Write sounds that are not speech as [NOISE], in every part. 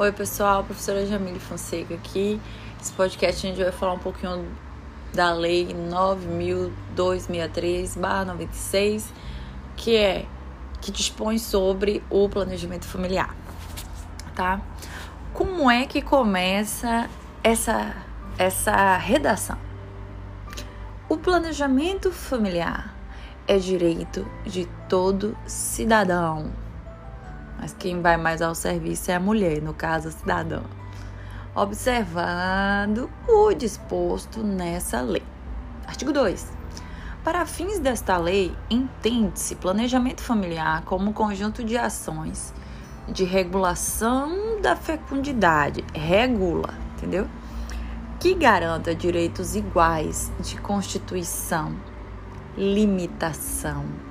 Oi, pessoal, professora Jamile Fonseca aqui. Esse podcast a gente vai falar um pouquinho da Lei 9.263/96, que é que dispõe sobre o planejamento familiar, tá? Como é que começa essa essa redação? O planejamento familiar é direito de todo cidadão. Mas quem vai mais ao serviço é a mulher, no caso, a cidadã. Observando o disposto nessa lei. Artigo 2. Para fins desta lei, entende-se planejamento familiar como um conjunto de ações de regulação da fecundidade, regula, entendeu? Que garanta direitos iguais de constituição, limitação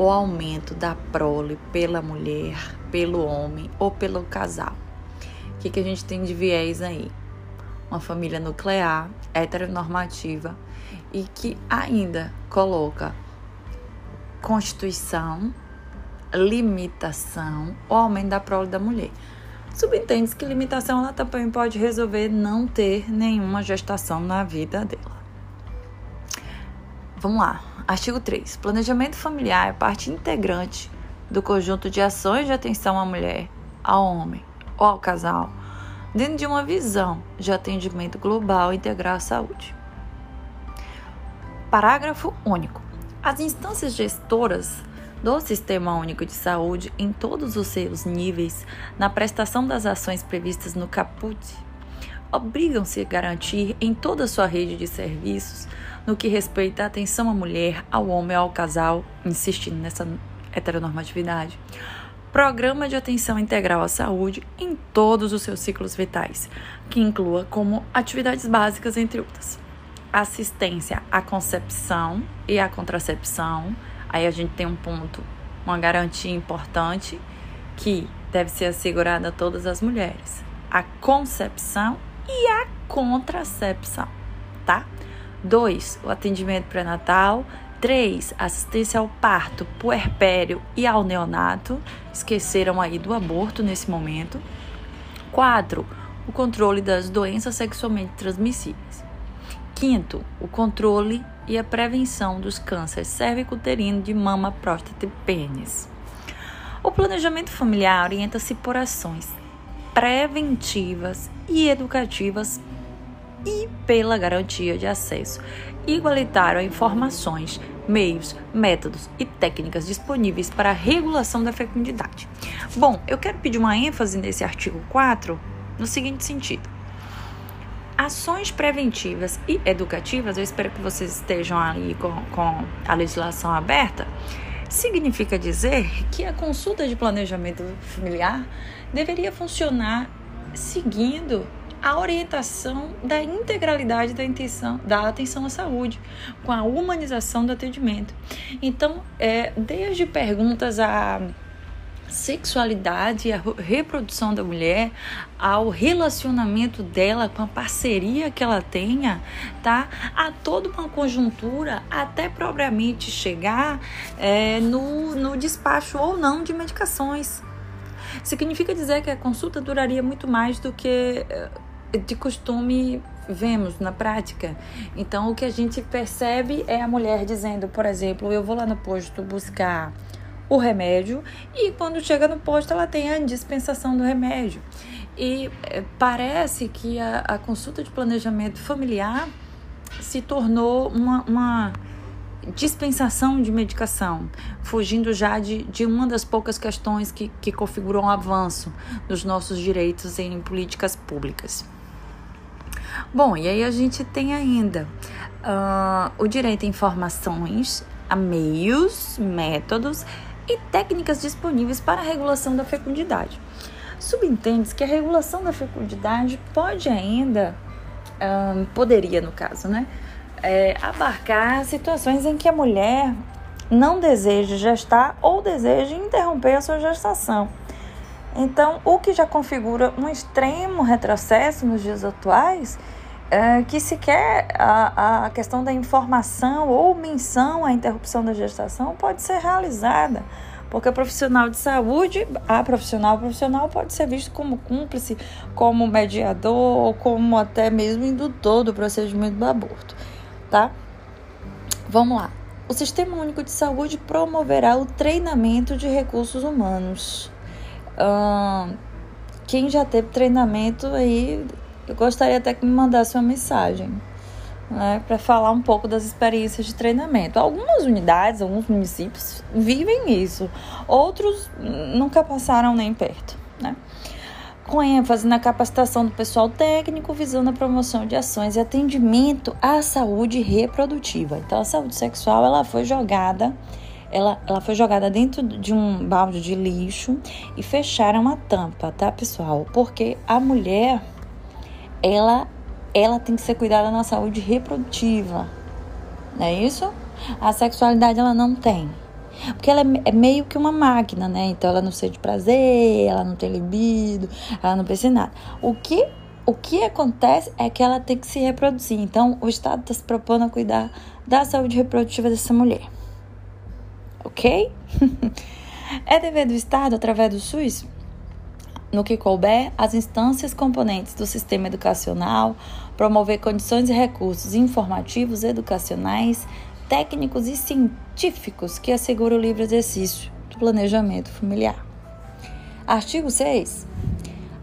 ou aumento da prole pela mulher, pelo homem ou pelo casal. O que, que a gente tem de viés aí? Uma família nuclear, heteronormativa e que ainda coloca constituição, limitação ou aumento da prole da mulher. Subentende que limitação ela também pode resolver não ter nenhuma gestação na vida dela. Vamos lá. Artigo 3. Planejamento familiar é parte integrante do conjunto de ações de atenção à mulher, ao homem ou ao casal, dentro de uma visão de atendimento global integral à saúde. Parágrafo único. As instâncias gestoras do Sistema Único de Saúde em todos os seus níveis na prestação das ações previstas no caput obrigam-se a garantir em toda a sua rede de serviços no que respeita à atenção à mulher, ao homem ao casal, insistindo nessa heteronormatividade, programa de atenção integral à saúde em todos os seus ciclos vitais, que inclua como atividades básicas, entre outras. Assistência à concepção e à contracepção. Aí a gente tem um ponto, uma garantia importante que deve ser assegurada a todas as mulheres: a concepção e a contracepção, tá? 2. O atendimento pré-natal. 3. Assistência ao parto, puerpério e ao neonato. Esqueceram aí do aborto nesse momento. 4. O controle das doenças sexualmente transmissíveis. Quinto, o controle e a prevenção dos cânceres cervicuterino de mama, próstata e pênis. O planejamento familiar orienta-se por ações preventivas e educativas e pela garantia de acesso igualitário a informações, meios, métodos e técnicas disponíveis para a regulação da fecundidade. Bom, eu quero pedir uma ênfase nesse artigo 4 no seguinte sentido ações preventivas e educativas, eu espero que vocês estejam ali com, com a legislação aberta, significa dizer que a consulta de planejamento familiar deveria funcionar seguindo a orientação da integralidade da, intenção, da atenção à saúde, com a humanização do atendimento. Então, é, desde perguntas a sexualidade a reprodução da mulher, ao relacionamento dela com a parceria que ela tenha, tá? A toda uma conjuntura até propriamente chegar é, no, no despacho ou não de medicações. Significa dizer que a consulta duraria muito mais do que é, de costume vemos na prática. Então, o que a gente percebe é a mulher dizendo, por exemplo, eu vou lá no posto buscar o remédio e quando chega no posto ela tem a dispensação do remédio. E eh, parece que a, a consulta de planejamento familiar se tornou uma, uma dispensação de medicação, fugindo já de, de uma das poucas questões que, que configuram um avanço nos nossos direitos em políticas públicas. Bom, e aí a gente tem ainda uh, o direito a informações, a meios, métodos e técnicas disponíveis para a regulação da fecundidade. Subentende-se que a regulação da fecundidade pode ainda, poderia no caso, né, é, abarcar situações em que a mulher não deseja gestar ou deseja interromper a sua gestação. Então, o que já configura um extremo retrocesso nos dias atuais é, que sequer a, a questão da informação ou menção à interrupção da gestação pode ser realizada Porque a profissional de saúde, a profissional, profissional pode ser visto como cúmplice, como mediador, como até mesmo indutor do procedimento do aborto, tá? Vamos lá. O Sistema Único de Saúde promoverá o treinamento de recursos humanos. Uh, quem já teve treinamento aí, eu gostaria até que me mandasse uma mensagem né, para falar um pouco das experiências de treinamento. Algumas unidades, alguns municípios vivem isso, outros nunca passaram nem perto, né? Com ênfase na capacitação do pessoal técnico, visando a promoção de ações e atendimento à saúde reprodutiva. Então, a saúde sexual ela foi jogada ela, ela foi jogada dentro de um balde de lixo e fecharam a tampa, tá, pessoal? Porque a mulher, ela ela tem que ser cuidada na saúde reprodutiva. Não é isso? A sexualidade ela não tem. Porque ela é, é meio que uma máquina, né? Então ela não sente prazer, ela não tem libido, ela não pensa em nada. O que, o que acontece é que ela tem que se reproduzir. Então o Estado está se propondo a cuidar da saúde reprodutiva dessa mulher. Ok? [LAUGHS] é dever do Estado, através do SUS, no que couber, as instâncias componentes do sistema educacional, promover condições e recursos informativos, educacionais, técnicos e científicos que asseguram o livre exercício do planejamento familiar. Artigo 6.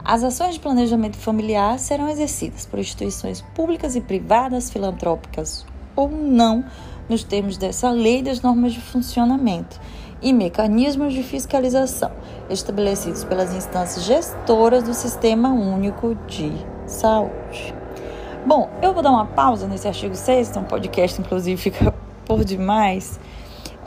As ações de planejamento familiar serão exercidas por instituições públicas e privadas, filantrópicas ou não, nos termos dessa lei e das normas de funcionamento e mecanismos de fiscalização estabelecidos pelas instâncias gestoras do Sistema Único de Saúde. Bom, eu vou dar uma pausa nesse artigo 6, então o podcast, inclusive, [LAUGHS] fica por demais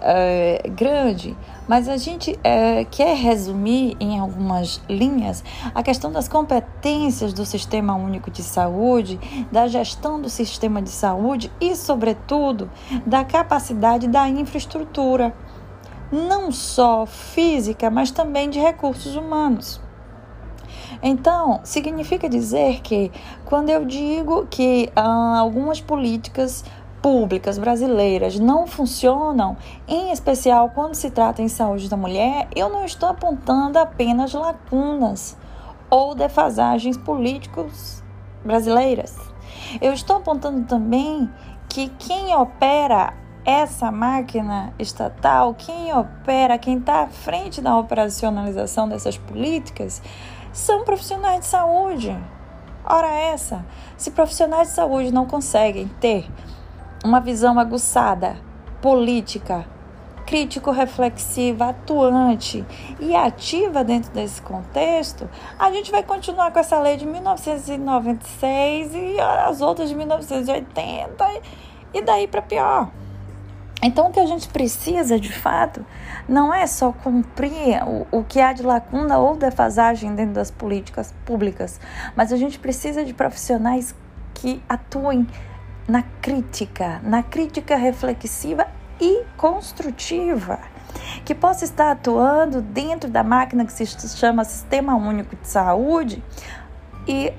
é, grande, mas a gente é, quer resumir em algumas linhas a questão das competências do Sistema Único de Saúde, da gestão do sistema de saúde e, sobretudo, da capacidade da infraestrutura não só física, mas também de recursos humanos. Então, significa dizer que quando eu digo que ah, algumas políticas públicas brasileiras não funcionam, em especial quando se trata em saúde da mulher, eu não estou apontando apenas lacunas ou defasagens políticos brasileiras. Eu estou apontando também que quem opera essa máquina estatal, quem opera, quem está à frente da operacionalização dessas políticas, são profissionais de saúde. Ora, essa, se profissionais de saúde não conseguem ter uma visão aguçada, política, crítico-reflexiva, atuante e ativa dentro desse contexto, a gente vai continuar com essa lei de 1996 e as outras de 1980 e daí para pior. Então, o que a gente precisa, de fato, não é só cumprir o, o que há de lacuna ou defasagem dentro das políticas públicas, mas a gente precisa de profissionais que atuem na crítica, na crítica reflexiva e construtiva, que possa estar atuando dentro da máquina que se chama Sistema Único de Saúde e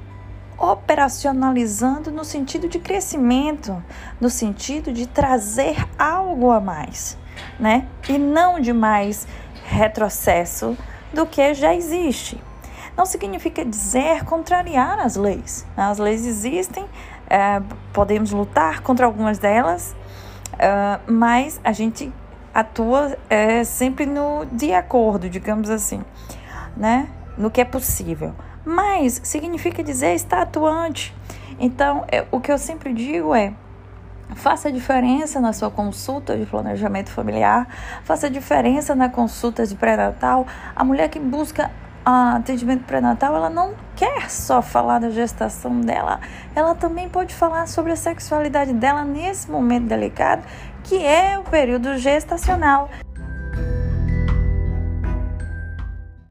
operacionalizando no sentido de crescimento, no sentido de trazer algo a mais, né? E não de mais retrocesso do que já existe. Não significa dizer contrariar as leis. As leis existem, é, podemos lutar contra algumas delas, é, mas a gente atua é, sempre no de acordo, digamos assim, né? No que é possível mas significa dizer está atuante. Então, é, o que eu sempre digo é: faça diferença na sua consulta de planejamento familiar, faça diferença na consulta de pré-natal. A mulher que busca ah, atendimento pré-natal, ela não quer só falar da gestação dela, ela também pode falar sobre a sexualidade dela nesse momento delicado, que é o período gestacional.